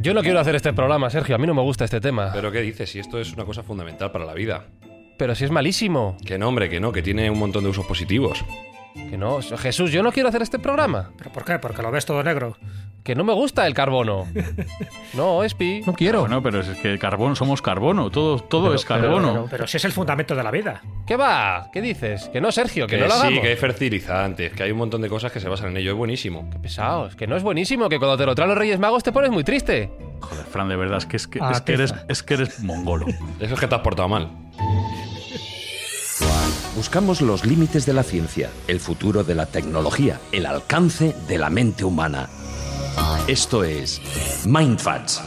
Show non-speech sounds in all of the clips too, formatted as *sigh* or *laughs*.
Yo no quiero hacer este programa, Sergio. A mí no me gusta este tema. Pero ¿qué dices? Si esto es una cosa fundamental para la vida. Pero si es malísimo. Que no, hombre, que no, que tiene un montón de usos positivos. Que no. Jesús, yo no quiero hacer este programa. ¿Pero por qué? Porque lo ves todo negro. Que no me gusta el carbono. No, Espi. No quiero. Bueno, pero es que carbón, somos carbono, todo, todo Pero- es carbono. pero- Pero si es el fundamento de la vida. ¿Qué va? ¿Qué dices? Que no, Sergio, que, Que, no lo sí, hagamos. que hay fertilizantes, que hay un montón de cosas que se basan en ello. Es buenísimo. Pesaos, que no es buenísimo, que cuando te lo traen los Reyes Magos te pones muy triste. Joder, Fran, de verdad, es que, es que, Ah, es que eres, es que eres mongolo. *laughs* Eso es que te has portado mal. Buscamos los límites de la ciencia, el futuro de la tecnología, el alcance de la mente humana. Esto es Mindfacts.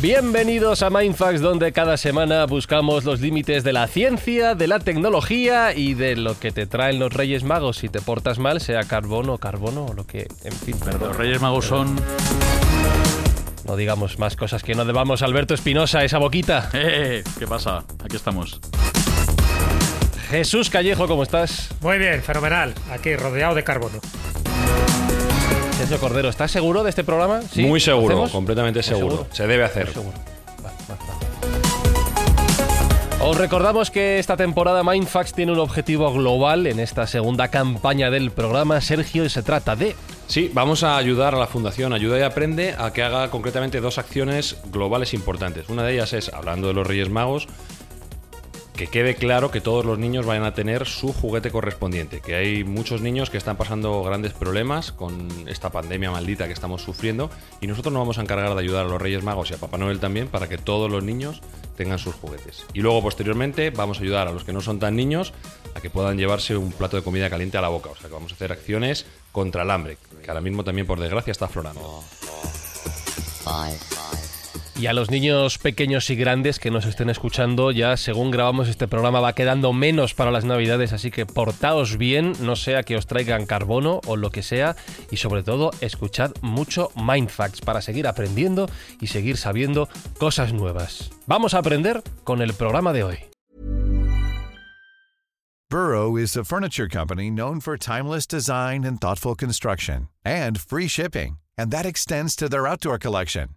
Bienvenidos a Mindfax, donde cada semana buscamos los límites de la ciencia, de la tecnología y de lo que te traen los Reyes Magos. Si te portas mal, sea carbono, carbono o lo que. En fin, perdón. Los Reyes Magos son. No digamos más cosas que no debamos. Alberto Espinosa, esa boquita. *laughs* ¡Eh! ¿Qué pasa? Aquí estamos. Jesús Callejo, ¿cómo estás? Muy bien, fenomenal. Aquí rodeado de carbono. Sergio Cordero, ¿estás seguro de este programa? ¿Sí? Muy seguro, completamente seguro. Se debe hacer. Muy seguro. Os recordamos que esta temporada Mindfax tiene un objetivo global en esta segunda campaña del programa, Sergio, y se trata de Sí, vamos a ayudar a la Fundación Ayuda y Aprende a que haga concretamente dos acciones globales importantes. Una de ellas es, hablando de los Reyes Magos, que quede claro que todos los niños vayan a tener su juguete correspondiente, que hay muchos niños que están pasando grandes problemas con esta pandemia maldita que estamos sufriendo y nosotros nos vamos a encargar de ayudar a los Reyes Magos y a Papá Noel también para que todos los niños tengan sus juguetes. Y luego posteriormente vamos a ayudar a los que no son tan niños a que puedan llevarse un plato de comida caliente a la boca, o sea que vamos a hacer acciones contra el hambre, que ahora mismo también por desgracia está aflorando. Y a los niños pequeños y grandes que nos estén escuchando, ya según grabamos este programa va quedando menos para las navidades, así que portaos bien, no sea que os traigan carbono o lo que sea, y sobre todo escuchad mucho Mindfacts para seguir aprendiendo y seguir sabiendo cosas nuevas. Vamos a aprender con el programa de hoy. Burrow is a furniture company known for timeless design and thoughtful construction and free shipping, and that extends to their outdoor collection.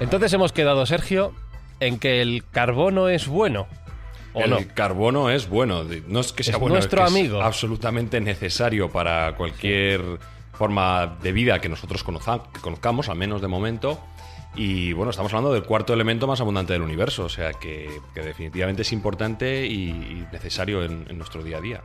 Entonces hemos quedado, Sergio, en que el carbono es bueno. ¿O el no? carbono es bueno, no es que sea Es bueno, nuestro es que amigo. es absolutamente necesario para cualquier forma de vida que nosotros que conozcamos, al menos de momento. Y bueno, estamos hablando del cuarto elemento más abundante del universo, o sea que, que definitivamente es importante y, y necesario en, en nuestro día a día.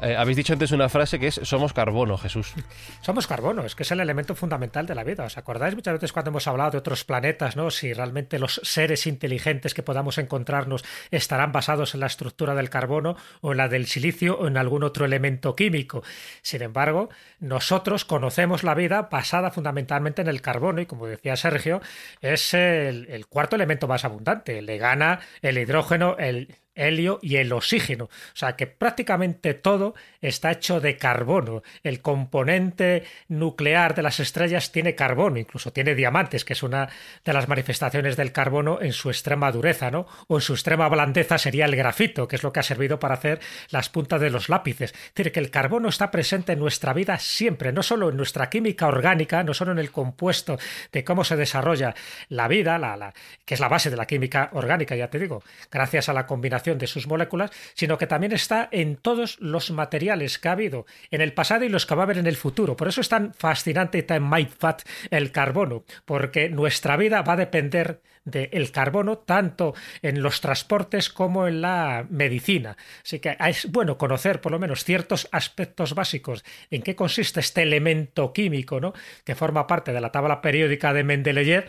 Eh, habéis dicho antes una frase que es somos carbono, Jesús. Somos carbono, es que es el elemento fundamental de la vida. ¿Os acordáis muchas veces cuando hemos hablado de otros planetas, ¿no? Si realmente los seres inteligentes que podamos encontrarnos estarán basados en la estructura del carbono o en la del silicio o en algún otro elemento químico. Sin embargo, nosotros conocemos la vida basada fundamentalmente en el carbono y como decía Sergio, es el, el cuarto elemento más abundante. Le gana el hidrógeno, el helio y el oxígeno. O sea que prácticamente todo está hecho de carbono. El componente nuclear de las estrellas tiene carbono, incluso tiene diamantes, que es una de las manifestaciones del carbono en su extrema dureza, ¿no? O en su extrema blandeza sería el grafito, que es lo que ha servido para hacer las puntas de los lápices. Es decir, que el carbono está presente en nuestra vida siempre, no solo en nuestra química orgánica, no solo en el compuesto de cómo se desarrolla la vida, la, la- que es la base de la química orgánica, ya te digo, gracias a la combinación de sus moléculas, sino que también está en todos los materiales que ha habido en el pasado y los que va a haber en el futuro. Por eso es tan fascinante y tan mindfat el carbono, porque nuestra vida va a depender del carbono tanto en los transportes como en la medicina. Así que es bueno conocer por lo menos ciertos aspectos básicos en qué consiste este elemento químico ¿no? que forma parte de la tabla periódica de Mendeleev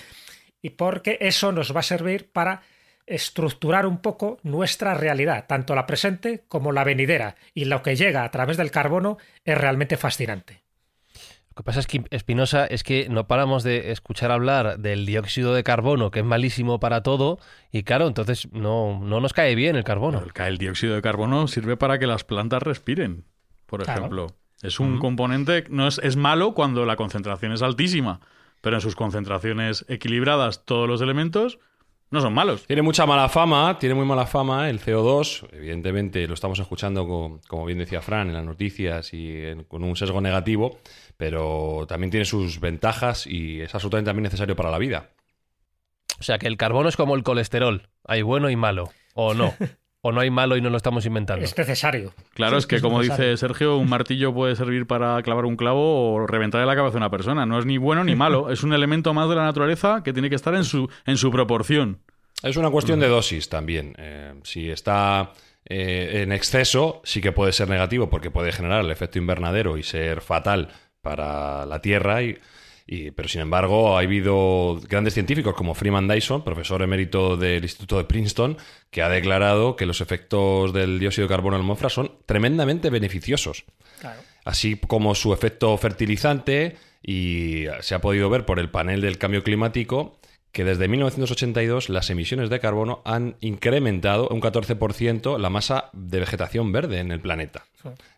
y porque eso nos va a servir para estructurar un poco nuestra realidad, tanto la presente como la venidera, y lo que llega a través del carbono es realmente fascinante. Lo que pasa es que, Espinosa, es que no paramos de escuchar hablar del dióxido de carbono, que es malísimo para todo, y claro, entonces no, no nos cae bien el carbono. el, el dióxido de carbono sirve para que las plantas respiren, por ejemplo. Es un componente, no es, es malo cuando la concentración es altísima, pero en sus concentraciones equilibradas todos los elementos no son malos. Tiene mucha mala fama, tiene muy mala fama el CO2. Evidentemente lo estamos escuchando, como, bien decía Fran, en las noticias y con un sesgo negativo, pero también tiene sus ventajas y es absolutamente también necesario para la vida. O sea que el carbono es como el colesterol, hay bueno y malo, o no. *laughs* ¿O no hay malo y no lo estamos inventando? Es necesario. Claro, es que como dice Sergio, un martillo puede servir para clavar un clavo o reventarle la cabeza a una persona. No es ni bueno ni malo, *laughs* es un elemento más de la naturaleza que tiene que estar en su, en su proporción. Es una cuestión de dosis también. Eh, si está eh, en exceso, sí que puede ser negativo porque puede generar el efecto invernadero y ser fatal para la Tierra y pero sin embargo, ha habido grandes científicos como Freeman Dyson, profesor emérito del Instituto de Princeton, que ha declarado que los efectos del dióxido de carbono en la atmósfera son tremendamente beneficiosos. Así como su efecto fertilizante, y se ha podido ver por el panel del cambio climático, que desde 1982 las emisiones de carbono han incrementado un 14% la masa de vegetación verde en el planeta.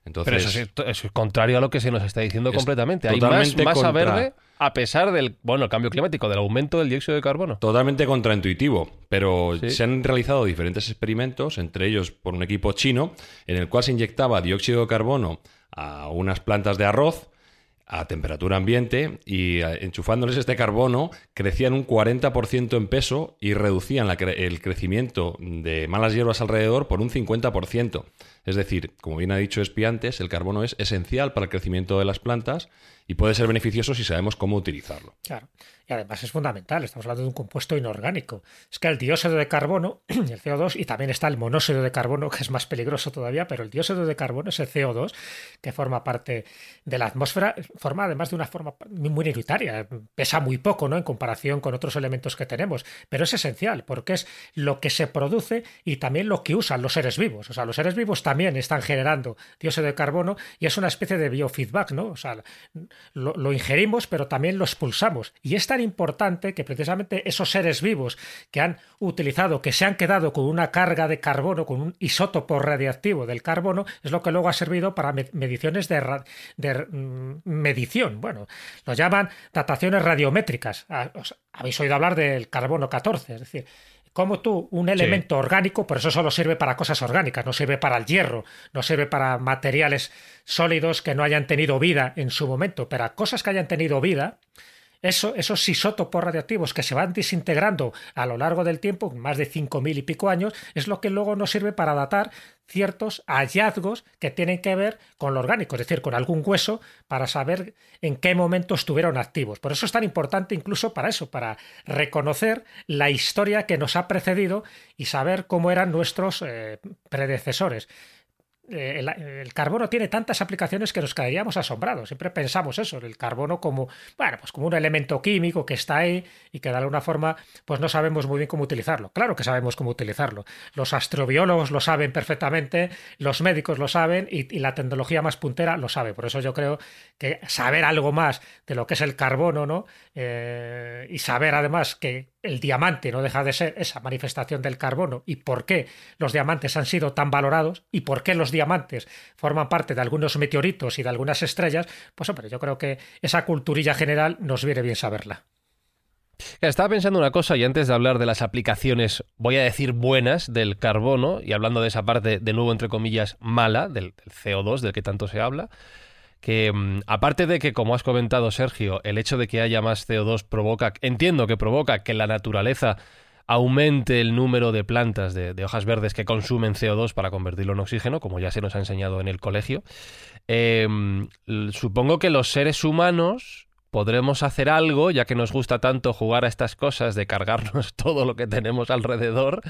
Entonces, Pero eso es, contrario a lo que se nos está diciendo completamente. Hay más masa verde a pesar del bueno, el cambio climático, del aumento del dióxido de carbono. Totalmente contraintuitivo, pero se han realizado diferentes experimentos, entre ellos por un equipo chino, en el cual se inyectaba dióxido de carbono a unas plantas de arroz a temperatura ambiente y eh, enchufándoles este carbono crecían un 40% en peso y reducían el crecimiento de malas hierbas alrededor por un 50%. Es decir, como bien ha dicho Espiantes, el carbono es esencial para el crecimiento de las plantas y puede ser beneficioso si sabemos cómo utilizarlo. Claro. Además es fundamental, estamos hablando de un compuesto inorgánico. Es que el dióxido de carbono, *clears throat* el CO2, y también está el monóxido de carbono, que es más peligroso todavía, pero el dióxido de carbono es el CO2, que forma parte de la atmósfera, forma además de una forma muy minoritaria, pesa muy poco ¿no? en comparación con otros elementos que tenemos, pero es esencial, porque es lo que se produce y también lo que usan los seres vivos. O sea, los seres vivos también están generando dióxido de carbono y es una especie de biofeedback, ¿no? O sea, lo, lo ingerimos, pero también lo expulsamos. Y es tan importante que precisamente esos seres vivos que han utilizado, que se han quedado con una carga de carbono, con un isótopo radiactivo del carbono, es lo que luego ha servido para mediciones de, mm, medición. Bueno, lo llaman dataciones radiométricas. Ah, habéis oído hablar del carbono 14, es decir, como tú, un elemento orgánico, por eso solo sirve para cosas orgánicas, no sirve para el hierro, no sirve para materiales sólidos que no hayan tenido vida en su momento, pero cosas que hayan tenido vida, eso, esos isótopos radiactivos que se van desintegrando a lo largo del tiempo, más de cinco mil y pico años, es lo que luego nos sirve para datar ciertos hallazgos que tienen que ver con lo orgánico, es decir, con algún hueso, para saber en qué momento estuvieron activos. Por eso es tan importante incluso para eso, para reconocer la historia que nos ha precedido y saber cómo eran nuestros eh, predecesores. Eh, el, carbono tiene tantas aplicaciones que nos quedaríamos asombrados. Siempre pensamos eso, el carbono como, bueno, pues como un elemento químico que está ahí y que de alguna forma pues no sabemos muy bien cómo utilizarlo. Claro que sabemos cómo utilizarlo. Los astrobiólogos lo saben perfectamente, los médicos lo saben y, la tecnología más puntera lo sabe. Por eso yo creo que saber algo más de lo que es el carbono, ¿no? Eh, y saber además que el diamante no deja de ser esa manifestación del carbono y por qué los diamantes han sido tan valorados y por qué los diamantes forman parte de algunos meteoritos y de algunas estrellas, pues hombre, yo creo que esa culturilla general nos viene bien saberla. Estaba pensando una cosa y antes de hablar de las aplicaciones, voy a decir buenas del carbono y hablando de esa parte de nuevo entre comillas mala del, del CO2 del que tanto se habla, que mm, aparte de que, como has comentado Sergio, el hecho de que haya más CO2 provoca, entiendo que provoca que la naturaleza aumente el número de plantas de, hojas verdes que consumen CO2 para convertirlo en oxígeno, como ya se nos ha enseñado en el colegio, em, supongo que los seres humanos podremos hacer algo, ya que nos gusta tanto jugar a estas cosas de cargarnos *laughs* todo lo que tenemos alrededor,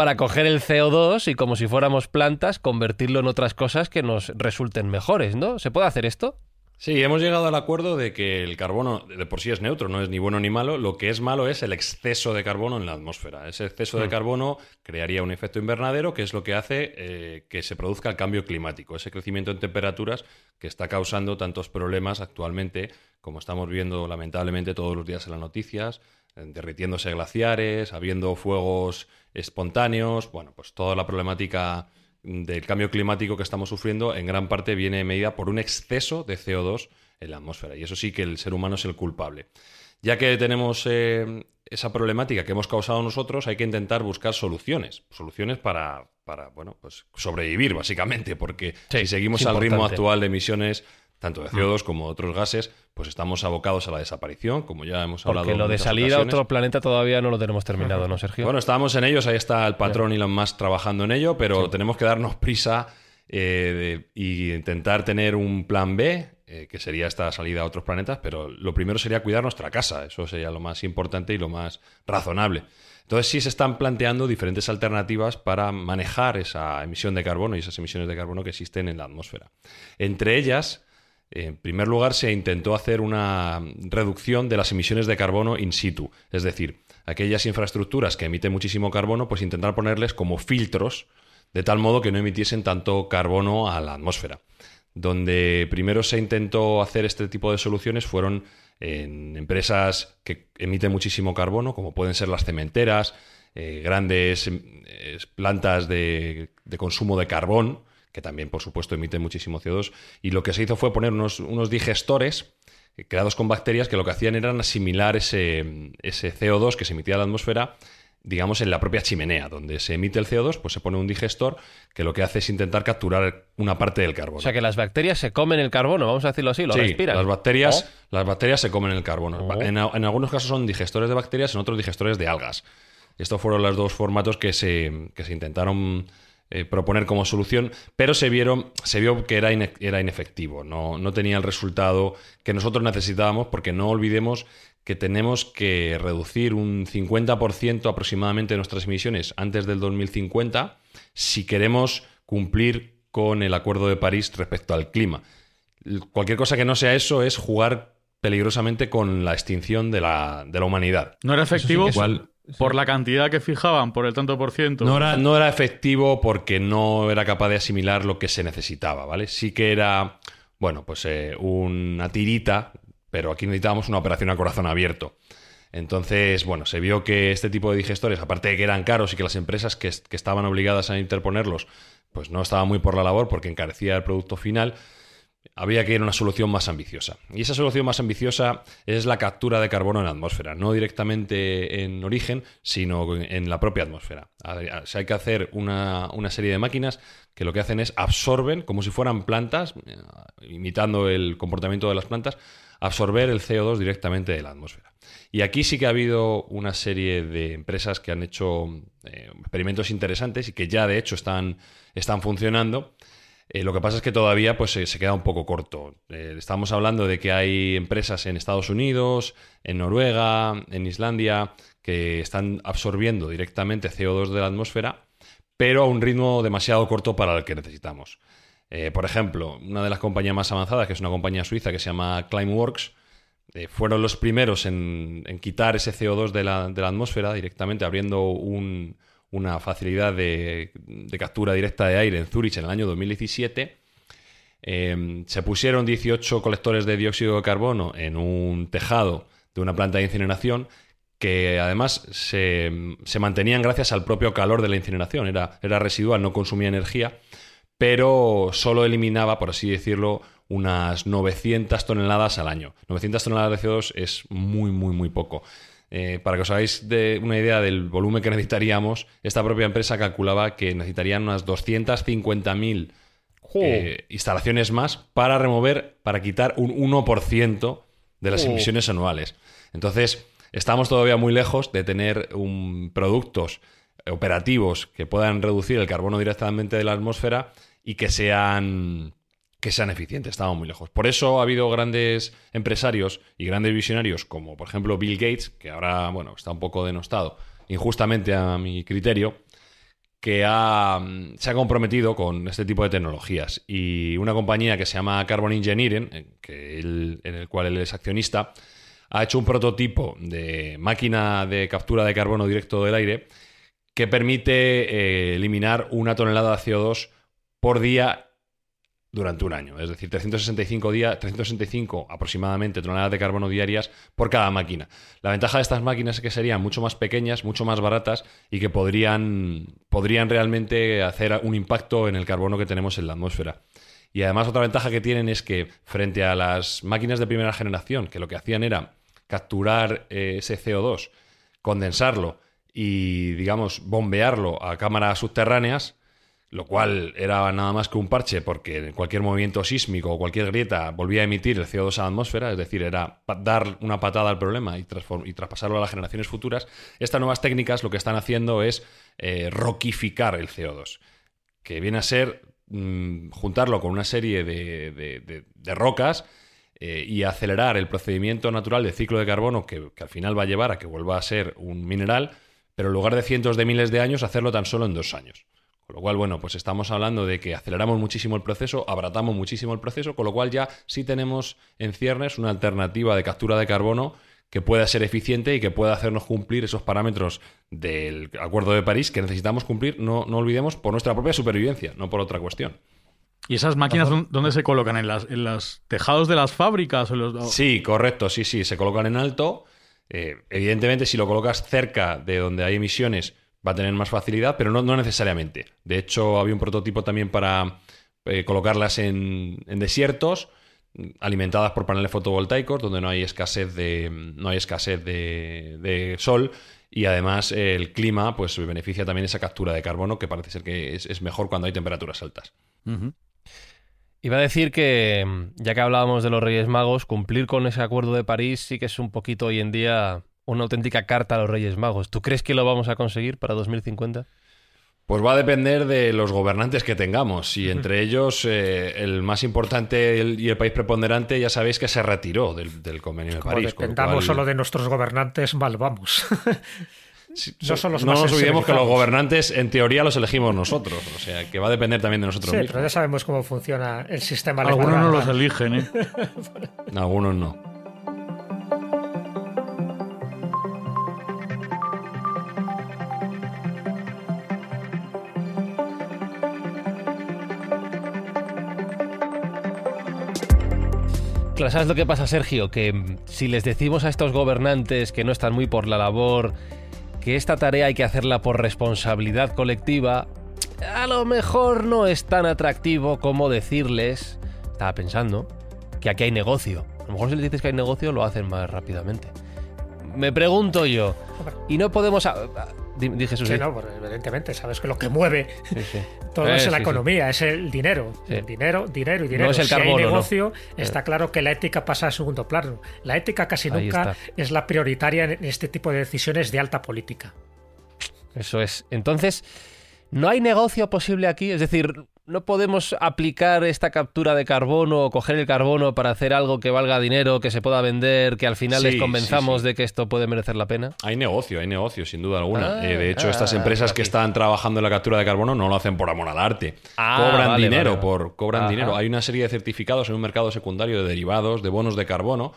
para coger el CO2 y como si fuéramos plantas, convertirlo en otras cosas que nos resulten mejores, ¿no? ¿Se puede hacer esto? Sí, hemos llegado al acuerdo de que el carbono de por sí es neutro, no es ni bueno ni malo. Lo que es malo es el exceso de carbono en la atmósfera. Ese exceso de mm. carbono crearía un efecto invernadero, que es lo que hace eh, que se produzca el cambio climático, ese crecimiento en temperaturas que está causando tantos problemas actualmente, como estamos viendo lamentablemente todos los días en las noticias, derritiéndose glaciares, habiendo fuegos espontáneos, bueno, pues toda la problemática del cambio climático que estamos sufriendo en gran parte viene medida por un exceso de CO2 en la atmósfera. Y eso sí que el ser humano es el culpable. Ya que tenemos eh, esa problemática que hemos causado nosotros, hay que intentar buscar soluciones. Soluciones para, para bueno, pues sobrevivir, básicamente, porque si seguimos al ritmo actual de emisiones, tanto de CO2 como de otros gases, pues estamos abocados a la desaparición, como ya hemos hablado. Porque lo de salir a otro planeta todavía no lo tenemos terminado, ¿no, Sergio? Bueno, estábamos en ellos, ahí está el patrón Elon Musk trabajando en ello, pero tenemos que darnos prisa e intentar tener un plan B, eh, que sería esta salida a otros planetas, pero lo primero sería cuidar nuestra casa, eso sería lo más importante y lo más razonable. Entonces sí se están planteando diferentes alternativas para manejar esa emisión de carbono y esas emisiones de carbono que existen en la atmósfera. Entre ellas, en primer lugar, se intentó hacer una reducción de las emisiones de carbono in situ, es decir, aquellas infraestructuras que emiten muchísimo carbono, pues intentar ponerles como filtros de tal modo que no emitiesen tanto carbono a la atmósfera. Donde primero se intentó hacer este tipo de soluciones fueron en empresas que emiten muchísimo carbono, como pueden ser las cementeras, eh, grandes eh, plantas de consumo de carbón, que también, por supuesto, emite muchísimo CO2. Y lo que se hizo fue poner unos, digestores eh, creados con bacterias que lo que hacían era asimilar ese, ese CO2 que se emitía a la atmósfera digamos, en la propia chimenea, donde se emite el CO2, pues se pone un digestor que lo que hace es intentar capturar una parte del carbono. O sea que las bacterias se comen el carbono, vamos a decirlo así, lo sí, respiran. Las bacterias, oh. las bacterias se comen el carbono. Oh. En, algunos casos son digestores de bacterias, en otros digestores de algas. Estos fueron los dos formatos que se, que se intentaron eh, proponer como solución, pero se, vieron, se vio que era, era inefectivo, no, no tenía el resultado que nosotros necesitábamos, porque no olvidemos que tenemos que reducir un 50% aproximadamente de nuestras emisiones antes del 2050 si queremos cumplir con el Acuerdo de París respecto al clima. Cualquier cosa que no sea eso es jugar peligrosamente con la extinción de la, de la humanidad. ¿No era efectivo? Por la cantidad que fijaban, por el tanto por ciento. No era, no era efectivo porque no era capaz de asimilar lo que se necesitaba, ¿vale? Sí que era, bueno, pues eh, una tirita, pero aquí necesitábamos una operación a corazón abierto. Entonces, bueno, se vio que este tipo de digestores, aparte de que eran caros y que las empresas que, que estaban obligadas a interponerlos, pues no estaban muy por la labor porque encarecía el producto final, había que ir a una solución más ambiciosa. Y esa solución más ambiciosa es la captura de carbono en la atmósfera, no directamente en origen, sino en la propia atmósfera. hay que hacer una, serie de máquinas que lo que hacen es absorben, como si fueran plantas, eh, imitando el comportamiento de las plantas, absorber el CO2 directamente de la atmósfera. Y aquí sí que ha habido una serie de empresas que han hecho eh, experimentos interesantes y que ya de hecho están, están funcionando eh, lo que pasa es que todavía pues, se queda un poco corto. Eh, estamos hablando de que hay empresas en Estados Unidos, en Noruega, en Islandia, que están absorbiendo directamente CO2 de la atmósfera, pero a un ritmo demasiado corto para el que necesitamos. Eh, por ejemplo, una de las compañías más avanzadas, que es una compañía suiza que se llama Climeworks, fueron los primeros en, quitar ese CO2 de la atmósfera directamente abriendo un, una facilidad de, captura directa de aire en Zurich en el año 2017. Em, se pusieron 18 colectores de dióxido de carbono en un tejado de una planta de incineración que además se, mantenían gracias al propio calor de la incineración. Era, era residual, no consumía energía, pero solo eliminaba, por así decirlo, unas 900 toneladas al año. 900 toneladas de CO2 es muy, muy, muy poco. Eh, para que os hagáis de una idea del volumen que necesitaríamos, esta propia empresa calculaba que necesitarían unas 250.000 eh, instalaciones más para remover, para quitar un 1% de las emisiones anuales. Entonces, estamos todavía muy lejos de tener un, productos operativos que puedan reducir el carbono directamente de la atmósfera y que sean que sean eficientes, estamos muy lejos. Por eso ha habido grandes empresarios y grandes visionarios, como por ejemplo Bill Gates, que ahora bueno, está un poco denostado, injustamente a mi criterio, que ha, se ha comprometido con este tipo de tecnologías. Y una compañía que se llama Carbon Engineering, en el cual él es accionista, ha hecho un prototipo de máquina de captura de carbono directo del aire que permite eh, eliminar una tonelada de CO2 por día durante un año. Es decir, 365 días, 365 aproximadamente toneladas de carbono diarias por cada máquina. La ventaja de estas máquinas es que serían mucho más pequeñas, mucho más baratas y que podrían, podrían realmente hacer un impacto en el carbono que tenemos en la atmósfera. Y además otra ventaja que tienen es que frente a las máquinas de primera generación, que lo que hacían era capturar eh, ese CO2, condensarlo y, digamos, bombearlo a cámaras subterráneas, lo cual era nada más que un parche porque cualquier movimiento sísmico o cualquier grieta volvía a emitir el CO2 a la atmósfera, es decir, era dar una patada al problema y, y traspasarlo a las generaciones futuras. Estas nuevas técnicas lo que están haciendo es eh, roquificar el CO2, que viene a ser mm, juntarlo con una serie de, rocas eh, y acelerar el procedimiento natural de ciclo de carbono que al final va a llevar a que vuelva a ser un mineral, pero en lugar de cientos de miles de años, hacerlo tan solo en dos años. Con lo cual, bueno, pues estamos hablando de que aceleramos muchísimo el proceso, abratamos muchísimo el proceso, con lo cual ya sí tenemos en ciernes una alternativa de captura de carbono que pueda ser eficiente y que pueda hacernos cumplir esos parámetros del Acuerdo de París que necesitamos cumplir, no, no olvidemos, por nuestra propia supervivencia, no por otra cuestión. ¿Y esas máquinas dónde se colocan? ¿En los en las tejados de las fábricas? O los... Sí, correcto, sí, sí, se colocan en alto. Eh, evidentemente, si lo colocas cerca de donde hay emisiones, va a tener más facilidad, pero no, necesariamente. De hecho, había un prototipo también para eh, colocarlas en, desiertos, alimentadas por paneles fotovoltaicos, donde no hay escasez de, no hay escasez de, sol. Y además el clima pues beneficia también esa captura de carbono, que parece ser que es, mejor cuando hay temperaturas altas. Iba a decir que, ya que hablábamos de los Reyes Magos, cumplir con ese acuerdo de París sí que es un poquito hoy en día una auténtica carta a los Reyes Magos. ¿Tú crees que lo vamos a conseguir para 2050? Pues va a depender de los gobernantes que tengamos y entre ellos eh, el más importante y el país preponderante ya sabéis que se retiró del, convenio de París. dependamos solo de nuestros gobernantes, mal vamos. *laughs* no, nos olvidemos que los gobernantes en teoría los elegimos nosotros, o sea que va a depender también de nosotros sí, Pero ya sabemos cómo funciona el sistema. Algunos no los eligen, ¿eh? *laughs* Algunos no. ¿Sabes lo que pasa, Sergio? Que mm, si les decimos a estos gobernantes que no están muy por la labor, que esta tarea hay que hacerla por responsabilidad colectiva, a lo mejor no es tan atractivo como decirles, estaba pensando, que aquí hay negocio. A lo mejor si les dices que hay negocio lo hacen más rápidamente. Me pregunto yo, y no podemos... Dije sí, no, evidentemente, sabes que lo que mueve *laughs* todo es eh, la economía, es el dinero. dinero, dinero y dinero. No es el si hay negocio, está claro que la ética pasa a segundo plano. La ética casi nunca es la prioritaria en este tipo de decisiones de alta política. Eso es. Entonces, ¿no hay negocio posible aquí? Es decir, no podemos aplicar esta captura de carbono o coger el carbono para hacer algo que valga dinero, que se pueda vender, que al final les convenzamos de que esto puede merecer la pena? Hay negocio, hay negocio, sin duda alguna. Ah, eh, de hecho, estas ah, empresas que están trabajando en la captura de carbono no lo hacen por amor al arte. Ah, cobran dinero por cobran dinero. Hay una serie de certificados en un mercado secundario de derivados, de bonos de carbono.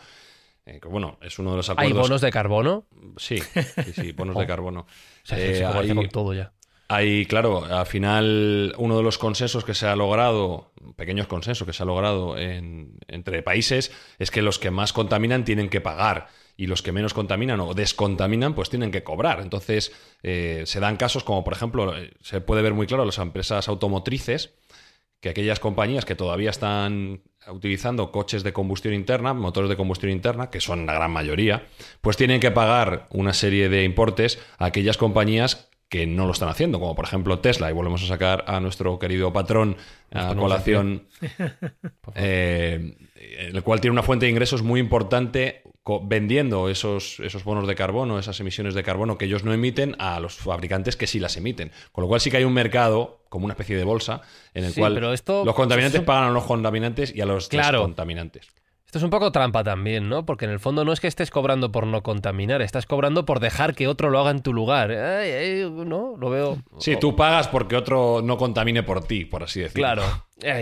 Eh, que, bueno, es uno de los acuerdos. ¿Hay bonos de carbono? Sí, sí, sí bonos de *laughs* oh. carbono. O sea, eh, con todo ya. Hay, claro, al final uno de los consensos que se ha logrado, pequeños consensos que se ha logrado entre países, es que los que más contaminan tienen que pagar y los que menos contaminan o descontaminan, pues tienen que cobrar. Entonces, eh, se dan casos como, por ejemplo, se puede ver muy claro las empresas automotrices, que aquellas compañías que todavía están utilizando coches de combustión interna, motores de combustión interna, que son la gran mayoría, pues tienen que pagar una serie de importes a aquellas compañías que no lo están haciendo, como por ejemplo Tesla, y volvemos a sacar a nuestro querido patrón a colación, *laughs* eh, el cual tiene una fuente de ingresos muy importante vendiendo esos, esos bonos de carbono, esas emisiones de carbono que ellos no emiten a los fabricantes que sí las emiten. Con lo cual sí que hay un mercado, como una especie de bolsa, en el cual los contaminantes pagan a los contaminantes y a los claro. descontaminantes. Esto es un poco trampa también, ¿no? Porque en el fondo no es que estés cobrando por no contaminar, estás cobrando por dejar que otro lo haga en tu lugar. no, lo veo. Sí, tú pagas porque otro no contamine por ti, por así decirlo. Claro.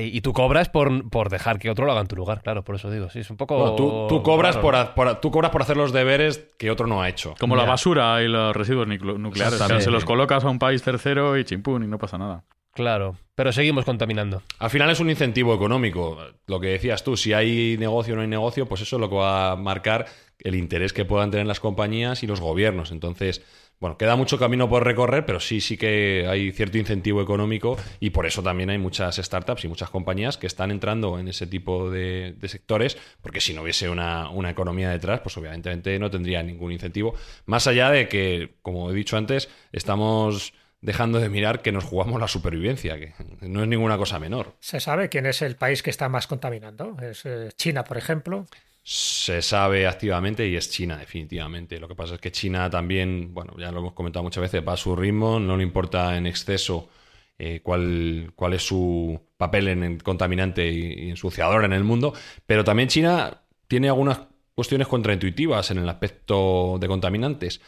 Y tú cobras por, por dejar que otro lo haga en tu lugar, claro, por eso digo. Sí, es un poco. tú, cobras por, tú cobras por hacer los deberes que otro no ha hecho. Como la basura y los residuos nucleares. se los colocas a un país tercero y chimpún y no pasa nada. Claro, pero seguimos contaminando. Al final es un incentivo económico. Lo que decías tú, si hay negocio o no hay negocio, pues eso es lo que va a marcar el interés que puedan tener las compañías y los gobiernos. Entonces, bueno, queda mucho camino por recorrer, pero sí, sí que hay cierto incentivo económico y por eso también hay muchas startups y muchas compañías que están entrando en ese tipo de, sectores, porque si no hubiese una, una, economía detrás, pues obviamente no tendría ningún incentivo. Más allá de que, como he dicho antes, estamos dejando de mirar que nos jugamos la supervivencia, que no es ninguna cosa menor. ¿Se sabe quién es el país que está más contaminando? ¿Es eh, China, por ejemplo? Se sabe activamente y es China, definitivamente. Lo que pasa es que China también, bueno, ya lo hemos comentado muchas veces, va a su ritmo, no le importa en exceso eh, cuál, cuál es su papel en el contaminante y ensuciador en el mundo, pero también China tiene algunas cuestiones contraintuitivas en el aspecto de contaminantes.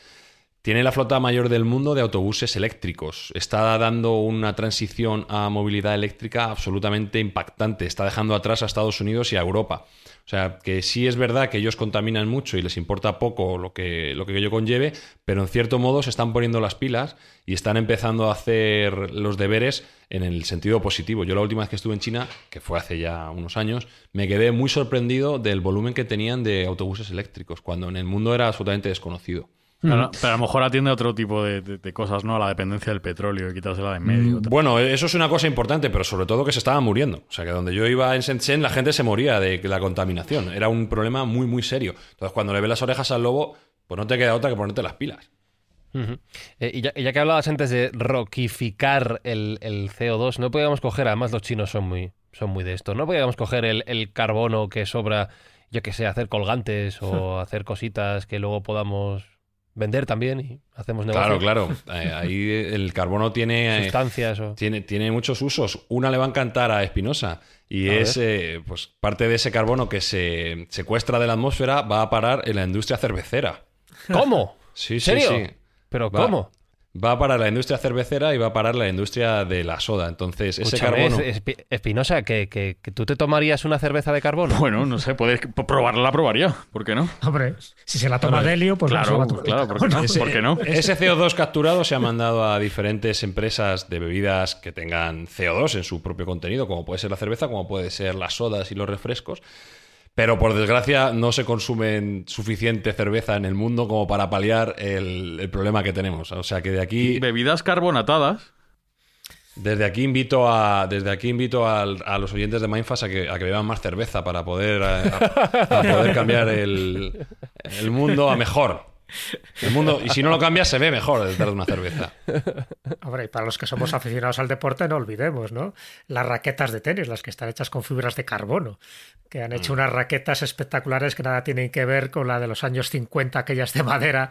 Tiene la flota mayor del mundo de autobuses eléctricos. Está dando una transición a movilidad eléctrica absolutamente impactante. Está dejando atrás a Estados Unidos y a Europa. O sea, que sí es verdad que ellos contaminan mucho y les importa poco lo que, lo que ello conlleve, pero en cierto modo se están poniendo las pilas y están empezando a hacer los deberes en el sentido positivo. Yo la última vez que estuve en China, que fue hace ya unos años, me quedé muy sorprendido del volumen que tenían de autobuses eléctricos, cuando en el mundo era absolutamente desconocido. Pero, a lo mejor atiende a otro tipo de, cosas, ¿no? A la dependencia del petróleo y quitársela de en medio. Mm, bueno, eso es una cosa importante, pero sobre todo que se estaba muriendo. O sea, que donde yo iba en Shenzhen la gente se moría de la contaminación. Era un problema muy, muy serio. Entonces, cuando le ve las orejas al lobo, pues no te queda otra que ponerte las pilas. Eh, y, ya, que hablabas antes de roquificar el, CO2, no podíamos coger, además los chinos son muy, son muy de esto, no podíamos coger el, el carbono que sobra, yo que sé, hacer colgantes o *laughs* hacer cositas que luego podamos vender también y hacemos negocio. Claro, claro. Eh, ahí el carbono tiene... Eh, Sustancias Tiene, tiene muchos usos. Una le va a encantar a Espinosa y es eh, pues parte de ese carbono que se secuestra de la atmósfera va a parar en la industria cervecera. ¿Cómo? Sí, sí, sí. ¿Pero cómo? Va a parar la industria cervecera y va a parar la industria de la soda. Entonces, ese carbono. Espinosa, ¿que, que, tú te tomarías una cerveza de carbono. Bueno, no sé, puedes probarla, la probaría. ¿Por qué no? Hombre, si se la toma Delio, pues claro, claro, ¿por qué, no? Ese, CO2 capturado se ha mandado a diferentes empresas de bebidas que tengan CO2 en su propio contenido, como puede ser la cerveza, como puede ser las sodas y los refrescos. Pero por desgracia no se consume suficiente cerveza en el mundo como para paliar el, problema que tenemos. O sea que de aquí... Bebidas carbonatadas. Desde aquí invito a, desde aquí invito a, los oyentes de Mindfast a que, a que, beban más cerveza para poder, poder *laughs* cambiar el, el mundo a mejor. El mundo, y si no lo cambias, se ve mejor detrás de una cerveza. Hombre, y para los que somos aficionados al deporte, no olvidemos, ¿no? Las raquetas de tenis, las que están hechas con fibras de carbono, que han hecho mm. unas raquetas espectaculares que nada tienen que ver con la de los años 50, aquellas de madera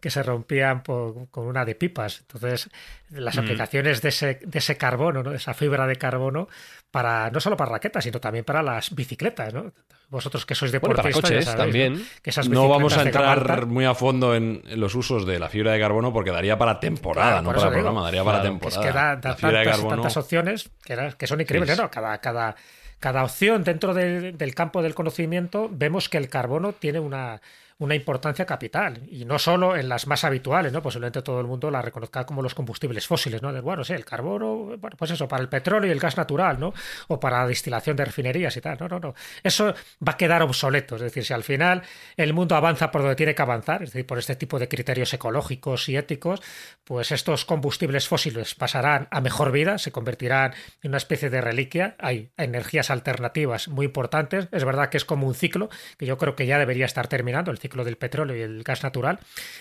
que se rompían con una de pipas. Entonces, las mm. aplicaciones de ese, de ese carbono, ¿no? de esa fibra de carbono, para no solo para raquetas, sino también para las bicicletas, ¿no? Vosotros que sois deportistas, también. ¿no? vamos a entrar muy a fondo en, los usos de la fibra de carbono porque daría para temporada, no para programa, daría para temporada. Es que da, tantas, opciones que, son increíbles, ¿no? Cada, cada, cada opción dentro del campo del conocimiento vemos que el carbono tiene una una importancia capital y no solo en las más habituales, ¿no? Posiblemente todo el mundo la reconozca como los combustibles fósiles, ¿no? De, bueno, sí, el carbono, pues eso, para el petróleo y el gas natural, ¿no? O para la destilación de refinerías y tal. No, no, no. Eso va a quedar obsoleto. Es decir, si al final el mundo avanza por donde tiene que avanzar, es decir, por este tipo de criterios ecológicos y éticos, pues estos combustibles fósiles pasarán a mejor vida, se convertirán en una especie de reliquia. Hay energías alternativas muy importantes. Es verdad que es como un ciclo, que yo creo que ya debería estar terminando, el ciclo del petróleo y el gas natural.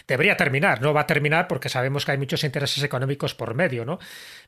Debería terminar, no va a terminar porque sabemos que hay muchos intereses económicos por medio, ¿no?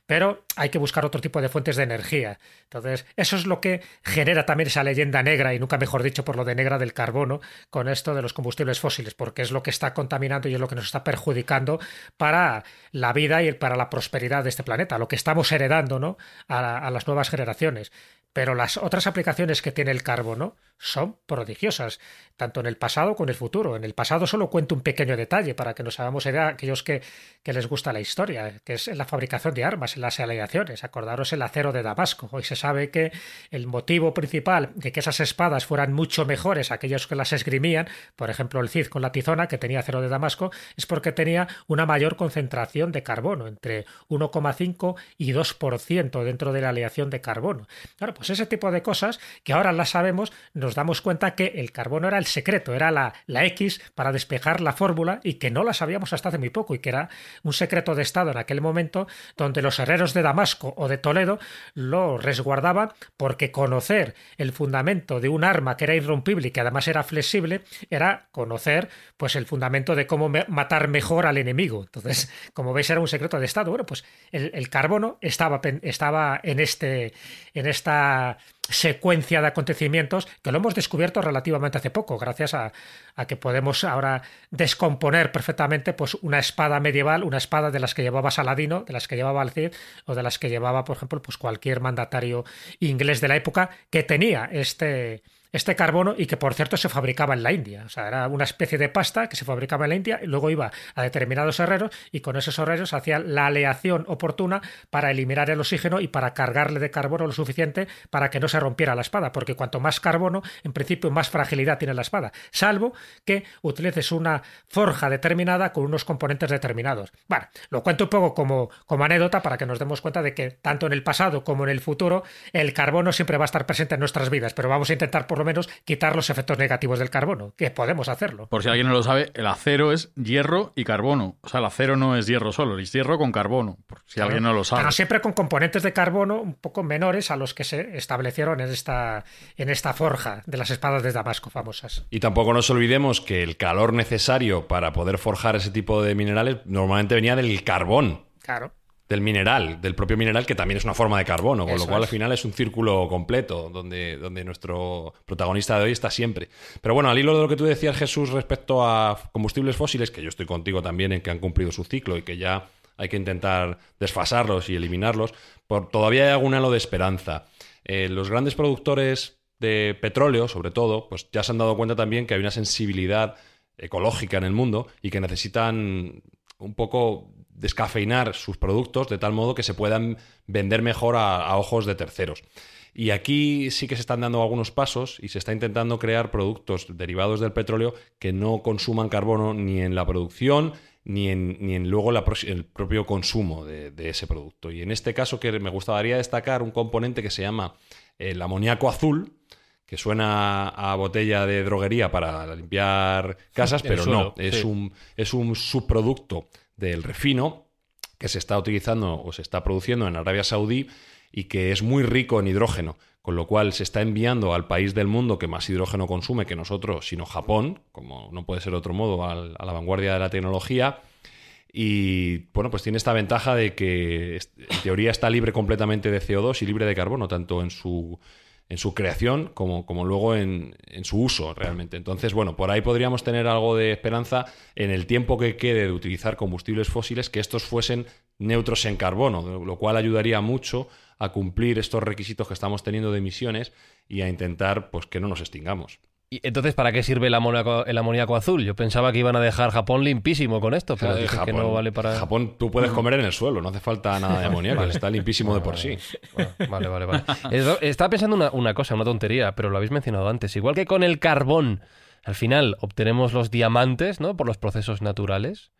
Pero hay que buscar otro tipo de fuentes de energía. Entonces, eso es lo que genera también esa leyenda negra, y nunca mejor dicho por lo de negra del carbono, con esto de los combustibles fósiles, porque es lo que está contaminando y es lo que nos está perjudicando para la vida y para la prosperidad de este planeta, lo que estamos heredando ¿no? a, a las nuevas generaciones. Pero las otras aplicaciones que tiene el carbono son prodigiosas, tanto en el pasado como en el futuro. En el pasado solo cuento un pequeño detalle para que nos hagamos idea aquellos que, que les gusta la historia, que es la fabricación de armas, en las aleaciones. Acordaros el acero de Damasco. Hoy se sabe que el motivo principal de que esas espadas fueran mucho mejores aquellos que las esgrimían, por ejemplo el Cid con la tizona, que tenía acero de Damasco, es porque tenía una mayor concentración de carbono, entre 1,5 y 2% dentro de la aleación de carbono. Claro, pues ese tipo de cosas que ahora las sabemos, nos damos cuenta que el carbono era el secreto, era la X para despejar la fórmula y que no la sabíamos hasta hace muy poco y que era un secreto de Estado en aquel momento donde los herreros de Damasco o de Toledo lo resguardaban porque conocer el fundamento de un arma que era irrompible y que además era flexible era conocer pues el fundamento de cómo matar mejor al enemigo. Entonces, como veis, era un secreto de Estado. Bueno, pues el, el carbono estaba, estaba en, este, en esta secuencia de acontecimientos que lo hemos descubierto relativamente hace poco, gracias a, que podemos ahora descomponer perfectamente pues, una espada medieval, una espada de las que llevaba Saladino, de las que llevaba el Cid o de las que llevaba, por ejemplo, pues cualquier mandatario inglés de la época que tenía este, este carbono y que por cierto se fabricaba en la India. O sea, era una especie de pasta que se fabricaba en la India y luego iba a determinados herreros y con esos herreros hacían la aleación oportuna para eliminar el oxígeno y para cargarle de carbono lo suficiente para que no se rompiera la espada, porque cuanto más carbono, en principio más fragilidad tiene la espada, salvo que utilices una forja determinada con unos componentes determinados. Bueno, lo cuento un poco como, como anécdota para que nos demos cuenta de que tanto en el pasado como en el futuro el carbono siempre va a estar presente en nuestras vidas, pero vamos a intentar por lo menos quitar los efectos negativos del carbono, que podemos hacerlo. Por si alguien no lo sabe, el acero es hierro y carbono. O sea, el acero no es hierro solo, es hierro con carbono, por si alguien no lo sabe. Pero siempre con componentes de carbono un poco menores a los que se establecieron en esta, en esta forja de las espadas de Damasco famosas. Y tampoco nos olvidemos que el calor necesario para poder forjar ese tipo de minerales normalmente venía del carbón. Claro del mineral, del propio mineral, que también es una forma de carbono, con lo cual al final es un círculo completo donde, donde nuestro protagonista de hoy está siempre. Pero bueno, al hilo de lo que tú decías, Jesús, respecto a combustibles fósiles, que yo estoy contigo también en que han cumplido su ciclo y que ya hay que intentar desfasarlos y eliminarlos, por, todavía hay algún halo de esperanza. Eh, los grandes productores de petróleo, sobre todo, pues ya se han dado cuenta también que hay una sensibilidad ecológica en el mundo y que necesitan un poco descafeinar sus productos de tal modo que se puedan vender mejor a, ojos de terceros. Y aquí sí que se están dando algunos pasos y se está intentando crear productos derivados del petróleo que no consuman carbono ni en la producción ni en, ni en luego el propio consumo de, ese producto. Y en este caso que me gustaría destacar un componente que se llama el amoníaco azul, que suena a botella de droguería para limpiar casas, *laughs* pero no, es, un, es un subproducto del refino que se está utilizando o se está produciendo en Arabia Saudí y que es muy rico en hidrógeno, con lo cual se está enviando al país del mundo que más hidrógeno consume que nosotros, sino Japón, como no puede ser otro modo, a la vanguardia de la tecnología. Y bueno, pues tiene esta ventaja de que en teoría está libre completamente de CO2 y libre de carbono, tanto en su en su creación como, como luego en, en, su uso realmente. Entonces, bueno, por ahí podríamos tener algo de esperanza en el tiempo que quede de utilizar combustibles fósiles, que estos fuesen neutros en carbono, lo cual ayudaría mucho a cumplir estos requisitos que estamos teniendo de emisiones y a intentar pues que no nos extingamos. ¿Y entonces para qué sirve el amoníaco, el amoníaco azul? Yo pensaba que iban a dejar Japón limpísimo con esto, pero Japón, que no vale para... Japón tú puedes comer en el suelo, no hace falta nada de *laughs* amoníaco, está limpísimo de por sí. Vale, vale, vale. Estaba pensando una, una cosa, una tontería, pero lo habéis mencionado antes. Igual que con el carbón, al final obtenemos los diamantes, ¿no? Por los procesos naturales.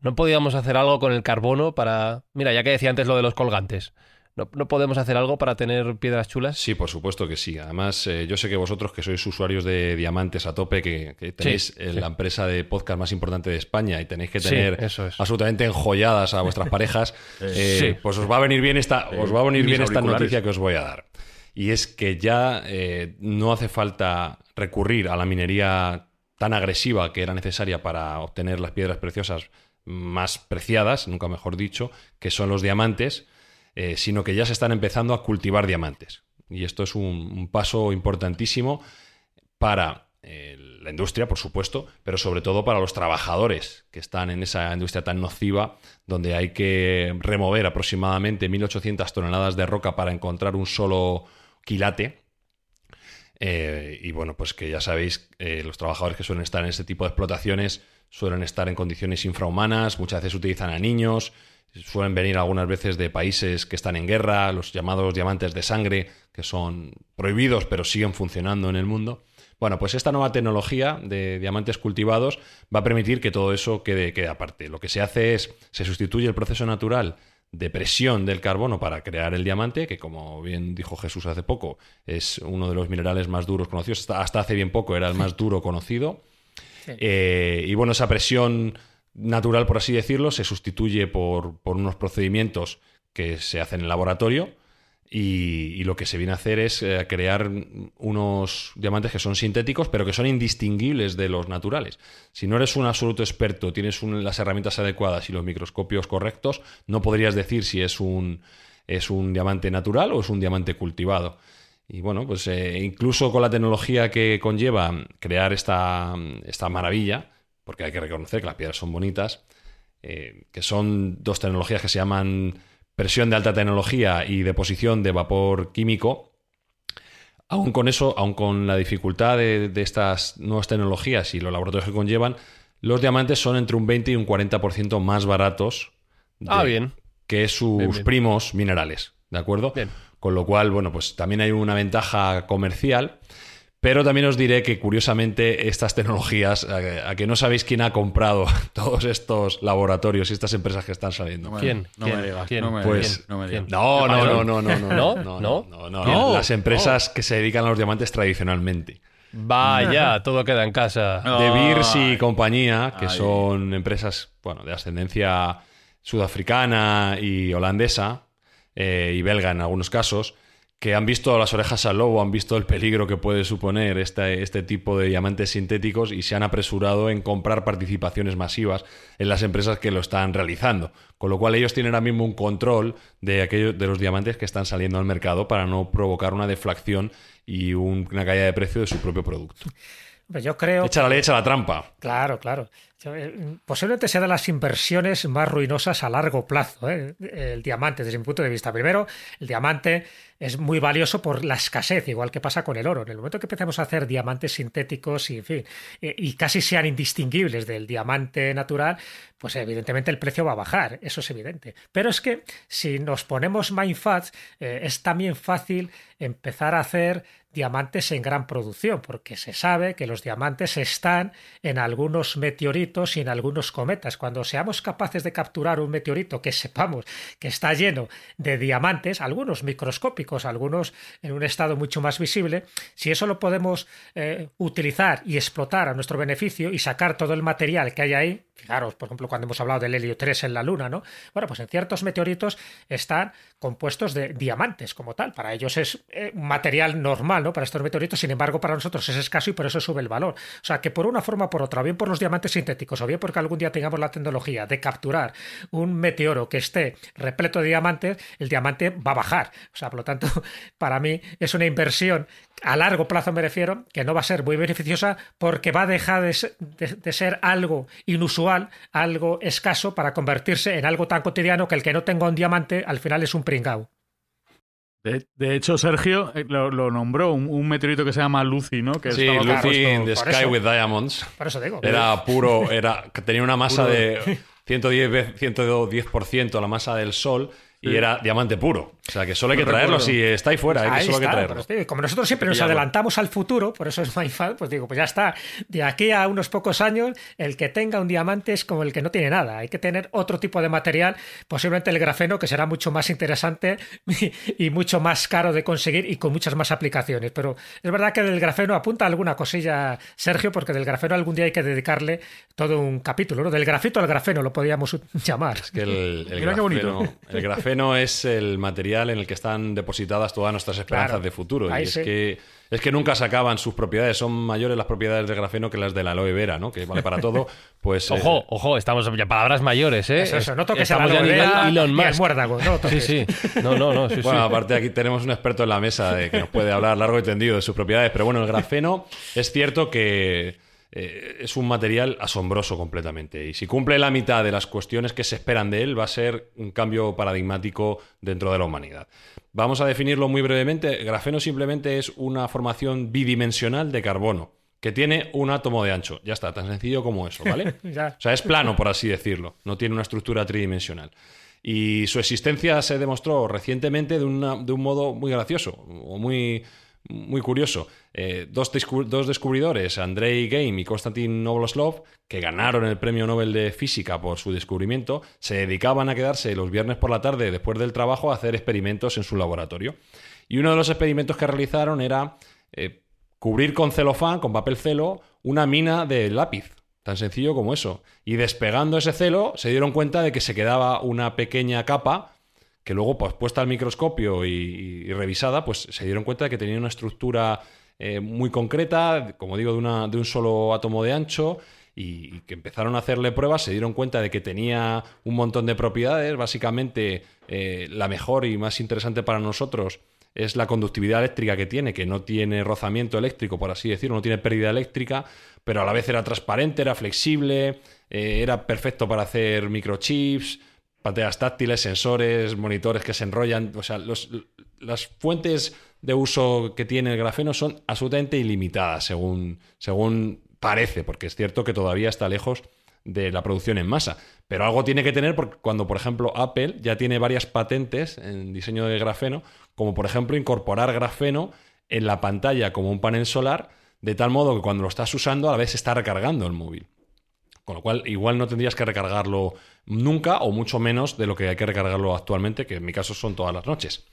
¿No podíamos hacer algo con el carbono para... Mira, ya que decía antes lo de los colgantes. ¿No, podemos hacer algo para tener piedras chulas? Sí, por supuesto que sí. Además, eh, yo sé que vosotros que sois usuarios de diamantes a tope, que, tenéis eh, la empresa de podcast más importante de España y tenéis que tener absolutamente enjolladas a vuestras *laughs* parejas, eh, pues os va a venir bien esta, os va a venir bien esta noticia que os voy a dar. y es que ya no hace falta recurrir a la minería tan agresiva que era necesaria para obtener las piedras preciosas más preciadas, nunca mejor dicho, que son los diamantes, eh, sino que ya se están empezando a cultivar diamantes. Y esto es un, paso importantísimo para eh, la industria, por supuesto, pero sobre todo para los trabajadores que están en esa industria tan nociva, donde hay que remover aproximadamente 1.800 toneladas de roca para encontrar un solo quilate. Eh, y bueno, pues que ya sabéis, los trabajadores que suelen estar en este tipo de explotaciones suelen estar en condiciones infrahumanas, muchas veces utilizan a niños, suelen venir algunas veces de países que están en guerra, los llamados diamantes de sangre, que son prohibidos pero siguen funcionando en el mundo. Bueno, pues esta nueva tecnología de diamantes cultivados va a permitir que todo eso quede, quede aparte. Lo que se hace es, se sustituye el proceso natural de presión del carbono para crear el diamante, que como bien dijo Jesús hace poco, es uno de los minerales más duros conocidos, hasta hace bien poco era el más *laughs* duro conocido. Eh, y bueno, esa presión natural, por así decirlo, se sustituye por, unos procedimientos que se hacen en el laboratorio. Y, lo que se viene a hacer es eh, crear unos diamantes que son sintéticos, pero que son indistinguibles de los naturales. Si no eres un absoluto experto, tienes las herramientas adecuadas y los microscopios correctos, no podrías decir si es un, es un diamante natural o es un diamante cultivado. Y bueno, pues eh, incluso con la tecnología que conlleva crear esta, esta, maravilla, porque hay que reconocer que las piedras son bonitas, eh, que son dos tecnologías que se llaman presión de alta tecnología y deposición de vapor químico, aún con eso, aún con la dificultad de, estas nuevas tecnologías y los laboratorios que conllevan, los diamantes son entre un 20 y un 40% más baratos ah, bien. que sus primos minerales. ¿De acuerdo? Con lo cual, bueno, pues también hay una ventaja comercial. Pero también os diré que curiosamente estas tecnologías, a, que no sabéis quién ha comprado *laughs* todos estos laboratorios y estas empresas que están saliendo. ¿Quién? No me digas. ¿Quién? Pues, no, me no, no, no, no, no, no, no, no, no, Las empresas que se dedican a los diamantes tradicionalmente. Vaya, *laughs* todo queda en casa. De Beers y compañía, que son empresas, bueno, de ascendencia sudafricana y holandesa, eh, y belga en algunos casos, que han visto las orejas al lobo, han visto el peligro que puede suponer este, este tipo de diamantes sintéticos y se han apresurado en comprar participaciones masivas en las empresas que lo están realizando. Con lo cual ellos tienen ahora mismo un control de, aquellos, de los diamantes que están saliendo al mercado para no provocar una deflación y una caída de precio de su propio producto. Pues yo creo. Echa la ley, echa la trampa. Claro, claro. Eh, posiblemente sea de las inversiones más ruinosas a largo plazo, ¿eh? el diamante, desde mi punto de vista. Primero, el diamante es muy valioso por la escasez, igual que pasa con el oro. En el momento que empecemos a hacer diamantes sintéticos y, en fin, y, casi sean indistinguibles del diamante natural, pues evidentemente el precio va a bajar, eso es evidente. Pero es que si nos ponemos mindfats, eh, es también fácil empezar a hacer diamantes en gran producción, porque se sabe que los diamantes están en algunos meteoritos y en algunos cometas. Cuando seamos capaces de capturar un meteorito que sepamos que está lleno de diamantes, algunos microscópicos, algunos en un estado mucho más visible, si eso lo podemos eh, utilizar y explotar a nuestro beneficio y sacar todo el material que hay ahí, fijaros, por ejemplo, cuando hemos hablado del helio 3 en la Luna, ¿no? Bueno, pues en ciertos meteoritos están compuestos de diamantes como tal. Para ellos es eh, un material normal, ¿no? Para estos meteoritos, sin embargo, para nosotros es escaso y por eso sube el valor. O sea, que por una forma o por otra, bien por los diamantes o bien porque algún día tengamos la tecnología de capturar un meteoro que esté repleto de diamantes, el diamante va a bajar. O sea, por lo tanto, *laughs* para mí es una inversión a largo plazo me refiero, que no va a ser muy beneficiosa porque va a dejar de, ser algo inusual, algo escaso, para convertirse en algo tan cotidiano que el que no tenga un diamante al final es un pringao. De, hecho, Sergio eh, lo, nombró un, meteorito que se llama Lucy, ¿no? Que sí, Lucy in the Sky with Diamonds. Por eso digo. Era puro, era, tenía una masa de 110, 110% la masa del Sol y era diamante puro. O sea, que solo hay que traerlo si está ahí fuera, hay que solo que traerlo. como nosotros siempre nos adelantamos al futuro, por eso es MyFan, pues digo, pues ya está. De aquí a unos pocos años, el que tenga un diamante es como el que no tiene nada. Hay que tener otro tipo de material, posiblemente el grafeno, que será mucho más interesante *laughs* y, mucho más caro de conseguir y con muchas más aplicaciones. Pero es verdad que del grafeno apunta alguna cosilla, Sergio, porque del grafeno algún día hay que dedicarle todo un capítulo, ¿no? Del grafito al grafeno lo podíamos *laughs* llamar. Es que el, el grafeno, el grafeno grafeno es el material en el que están depositadas todas nuestras esperanzas de futuro. y es que es que nunca se acaban sus propiedades. Son mayores las propiedades del grafeno que las de la aloe vera, ¿no? Que vale para todo. *laughs* Pues, ojo, eh, ojo, estamos ya palabras mayores, ¿eh? Eso, eso. No toques a la aloe vera y el muérdago. No sí, sí. No, no, no. *laughs* bueno, aparte aquí tenemos un experto en la mesa de que nos puede hablar largo y tendido de sus propiedades. Pero bueno, el grafeno es cierto que eh, es un material asombroso completamente. Y si cumple la mitad de las cuestiones que se esperan de él, va a ser un cambio paradigmático dentro de la humanidad. Vamos a definirlo muy brevemente. grafeno simplemente es una formación bidimensional de carbono que tiene un átomo de ancho. Ya está, tan sencillo como eso, ¿vale? *laughs* o sea, es plano, por así decirlo. No tiene una estructura tridimensional. Y su existencia se demostró recientemente de, de un modo muy gracioso o muy muy curioso. Eh, dos, descubridores, Andrei Game y Konstantin Novoslov, que ganaron el premio Nobel de Física por su descubrimiento, se dedicaban a quedarse los viernes por la tarde después del trabajo a hacer experimentos en su laboratorio. Y uno de los experimentos que realizaron era eh, cubrir con celofán, con papel celo, una mina de lápiz. Tan sencillo como eso. Y despegando ese celo, se dieron cuenta de que se quedaba una pequeña capa que luego, pues puesta al microscopio y, revisada, pues se dieron cuenta de que tenía una estructura eh, muy concreta, como digo, de, una, de un solo átomo de ancho, y, que empezaron a hacerle pruebas, se dieron cuenta de que tenía un montón de propiedades, básicamente eh, la mejor y más interesante para nosotros es la conductividad eléctrica que tiene, que no tiene rozamiento eléctrico, por así decirlo, no tiene pérdida eléctrica, pero a la vez era transparente, era flexible, eh, era perfecto para hacer microchips, pantallas táctiles, sensores, monitores que se enrollan. O sea, las fuentes de uso que tiene el grafeno son absolutamente ilimitadas, según, según parece, porque es cierto que todavía está lejos de la producción en masa. Pero algo tiene que tener porque cuando, por ejemplo, Apple ya tiene varias patentes en diseño de grafeno, como por ejemplo incorporar grafeno en la pantalla como un panel solar, de tal modo que cuando lo estás usando a la vez está recargando el móvil. Con lo cual, igual no tendrías que recargarlo nunca o mucho menos de lo que hay que recargarlo actualmente, que en mi caso son todas las noches.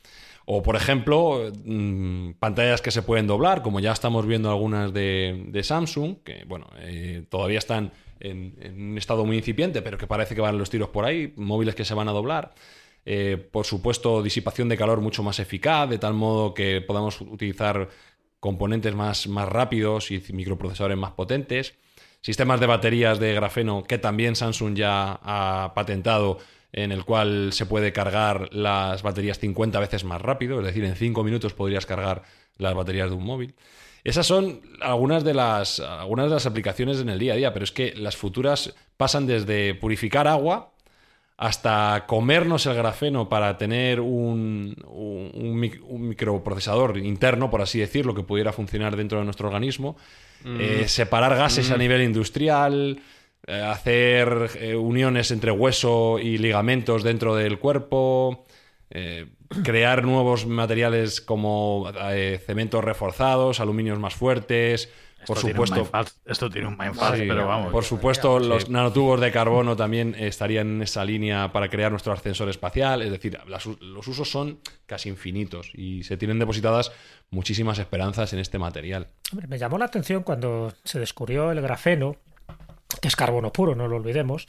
O, por ejemplo, mm, pantallas que se pueden doblar, como ya estamos viendo algunas de, Samsung, que bueno, eh, todavía están en, un estado muy incipiente, pero que parece que van los tiros por ahí, móviles que se van a doblar. Eh, por supuesto, disipación de calor mucho más eficaz, de tal modo que podamos utilizar componentes más, más rápidos y microprocesadores más potentes sistemas de baterías de grafeno que también Samsung ya ha patentado, en el cual se puede cargar las baterías 50 veces más rápido, es decir, en 5 minutos podrías cargar las baterías de un móvil. Esas son algunas de, las, algunas de las aplicaciones en el día a día, pero es que las futuras pasan desde purificar agua hasta comernos el grafeno para tener un, un, microprocesador interno, por así decirlo, que pudiera funcionar dentro de nuestro organismo, eh, mm. separar gases a mm. nivel industrial, eh, hacer eh, uniones entre hueso y ligamentos dentro del cuerpo, crear nuevos materiales como cementos reforzados, aluminios más fuertes, por supuesto. esto tiene un mindfuck, pero vamos. Por supuesto, los nanotubos de carbono también estarían en esa línea para crear nuestro ascensor espacial. Es decir, los usos son casi infinitos y se tienen depositadas muchísimas esperanzas en este material. me llamó la atención cuando se descubrió el grafeno, que es carbono puro, no lo olvidemos,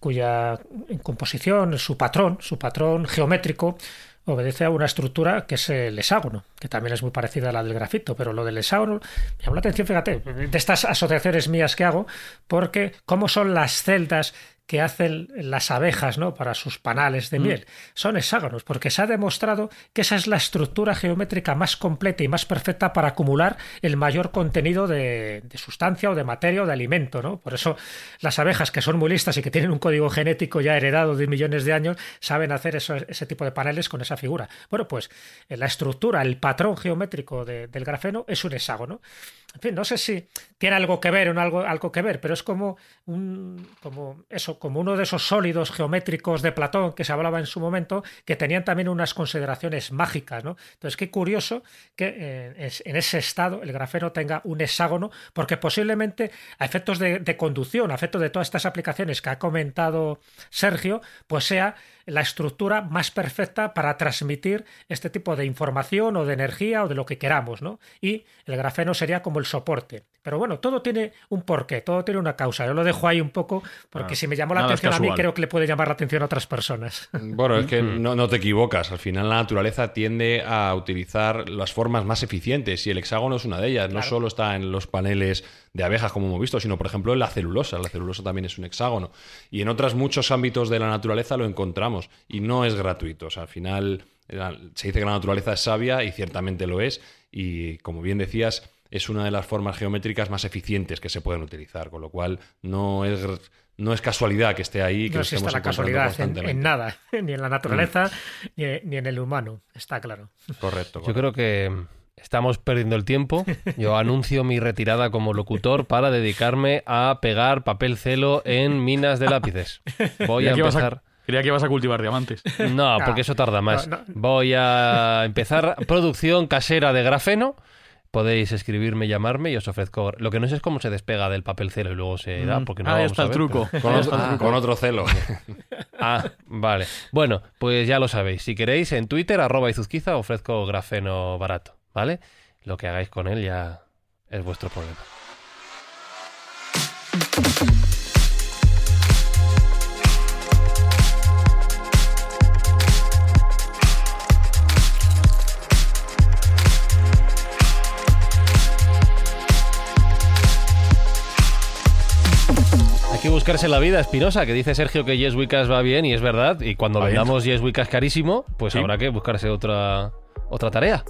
cuya en composición, su patrón, su patrón geométrico, obedece a una estructura que es el hexágono, que también es muy parecida a la del grafito, pero lo del hexágono me la atención, fíjate, de estas asociaciones mías que hago, porque cómo son las celdas que hacen las abejas ¿no? para sus panales de mm. miel. Son hexágonos, porque se ha demostrado que esa es la estructura geométrica más completa y más perfecta para acumular el mayor contenido de, sustancia o de materia o de alimento. ¿no? Por eso las abejas, que son muy listas y que tienen un código genético ya heredado de millones de años, saben hacer ese tipo de paneles con esa figura. Bueno, pues la estructura, el patrón geométrico del grafeno es un hexágono. En fin, no sé si tiene algo que ver o no algo, algo que ver, pero es como un como eso, como uno de esos sólidos geométricos de Platón que se hablaba en su momento, que tenían también unas consideraciones mágicas, ¿no? Entonces, qué curioso que eh, en ese estado el grafeno tenga un hexágono, porque posiblemente a efectos de, de conducción, a efectos de todas estas aplicaciones que ha comentado Sergio, pues sea la estructura más perfecta para transmitir este tipo de información o de energía o de lo que queramos, ¿no? Y el grafeno sería como el soporte. Pero bueno, todo tiene un porqué, todo tiene una causa. Yo lo dejo ahí un poco porque si me llamó la atención a mí, creo que le puede llamar la atención a otras personas. Bueno, es que mm. no, no, te equivocas. Al final la naturaleza tiende a utilizar las formas más eficientes y el hexágono es una de ellas. No solo está en los paneles de abejas, como hemos visto, sino por ejemplo en la celulosa. La celulosa también es un hexágono. Y en otros muchos ámbitos de la naturaleza lo encontramos. Y no es gratuito. O sea, al final se dice que la naturaleza es sabia y ciertamente lo es. Y como bien decías, es una de las formas geométricas más eficientes que se pueden utilizar, con lo cual no es, no es casualidad que esté ahí. Que no existe la casualidad en, nada, *laughs* ni en la naturaleza mm. ni, en el humano, está claro. Correcto, Yo creo que estamos perdiendo el tiempo. *laughs* Yo anuncio mi retirada como locutor para dedicarme a pegar papel celo en minas de lápices. *laughs* Voy a empezar... Creía que ibas a cultivar diamantes. No, porque eso tarda más. Voy a empezar producción casera de grafeno podéis escribirme, llamarme y os ofrezco. Lo que no sé es cómo se despega del papel celo y luego se da, mm. porque no ah, está el truco. Con, otro, celo. *laughs* ah, vale. Bueno, pues ya lo sabéis. Si queréis, en Twitter, arroba izuzquiza, ofrezco grafeno barato, ¿vale? Lo que hagáis con él ya es vuestro problema. buscarse la vida, Espinosa, que dice Sergio que Yes va bien y es verdad. Y cuando vendamos Yes carísimo, pues habrá que buscarse otra, otra tarea.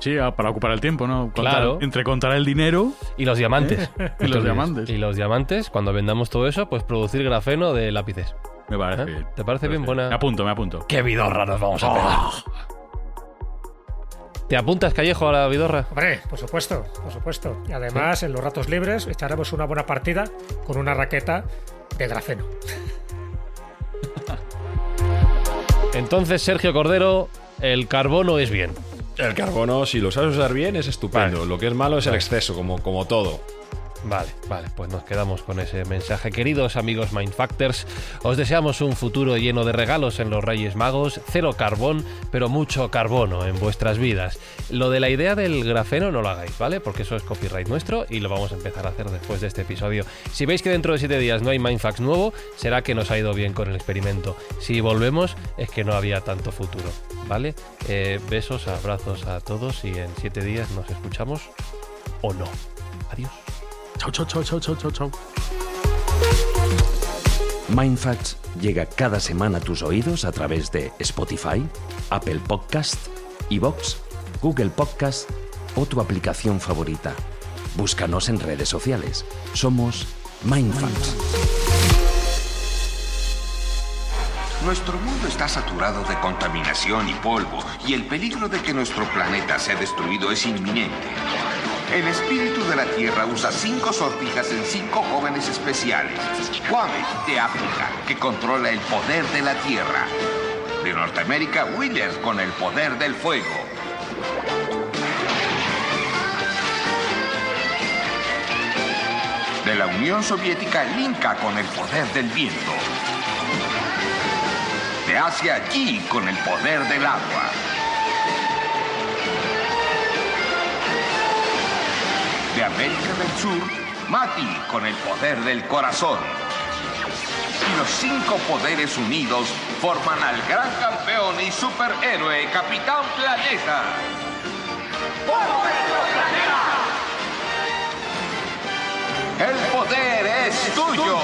Sí, para ocupar el tiempo, ¿no? claro. Entre contar el dinero y los diamantes. *laughs* y los diamantes. Y los diamantes, cuando vendamos todo eso, pues producir grafeno de lápices. Me parece ¿Eh? bien. ¿Te parece bien? Buena. Me apunto, me apunto. ¡Qué vidorra nos vamos a pegar! ¿Te apuntas, Callejo, a la vidorra? Hombre, por supuesto, por supuesto. Y además, en los ratos libres echaremos una buena partida con una raqueta de grafeno. Entonces, Sergio Cordero, el carbono es bien. El carbono, si lo sabes usar bien, es estupendo. Lo que es malo es el exceso, como, como todo. Vale, vale, pues nos quedamos con ese mensaje. Queridos amigos Mindfactors, os deseamos un futuro lleno de regalos en los Reyes Magos, cero carbón, pero mucho carbono en vuestras vidas. Lo de la idea del grafeno no lo hagáis, ¿vale? Porque eso es copyright nuestro y lo vamos a empezar a hacer después de este episodio. Si veis que dentro de siete días no hay Mindfacts nuevo, será que nos ha ido bien con el experimento. Si volvemos, es que no había tanto futuro, ¿vale? Eh, besos, abrazos a todos y en siete días nos escuchamos o no. Adiós. Chao, chao, chao, chao, chao, chao, chao. Mindfacts llega cada semana a tus oídos a través de Spotify, Apple Podcast, Evox, Google Podcast o tu aplicación favorita. Búscanos en redes sociales. Somos Mindfacts. Nuestro mundo está saturado de contaminación y polvo y el peligro de que nuestro planeta sea destruido es inminente. El espíritu de la Tierra usa cinco sortijas en cinco jóvenes especiales. Kwame, de África, que controla el poder de la Tierra. De Norteamérica, Wheeler, con el poder del fuego. De la Unión Soviética, Linka, con el poder del viento. De Asia, Yi, con el poder del agua. América del Sur, Mati con el poder del corazón. Y los cinco poderes unidos forman al gran campeón y superhéroe Capitán Planeta. ¡Planeta! El poder es tuyo.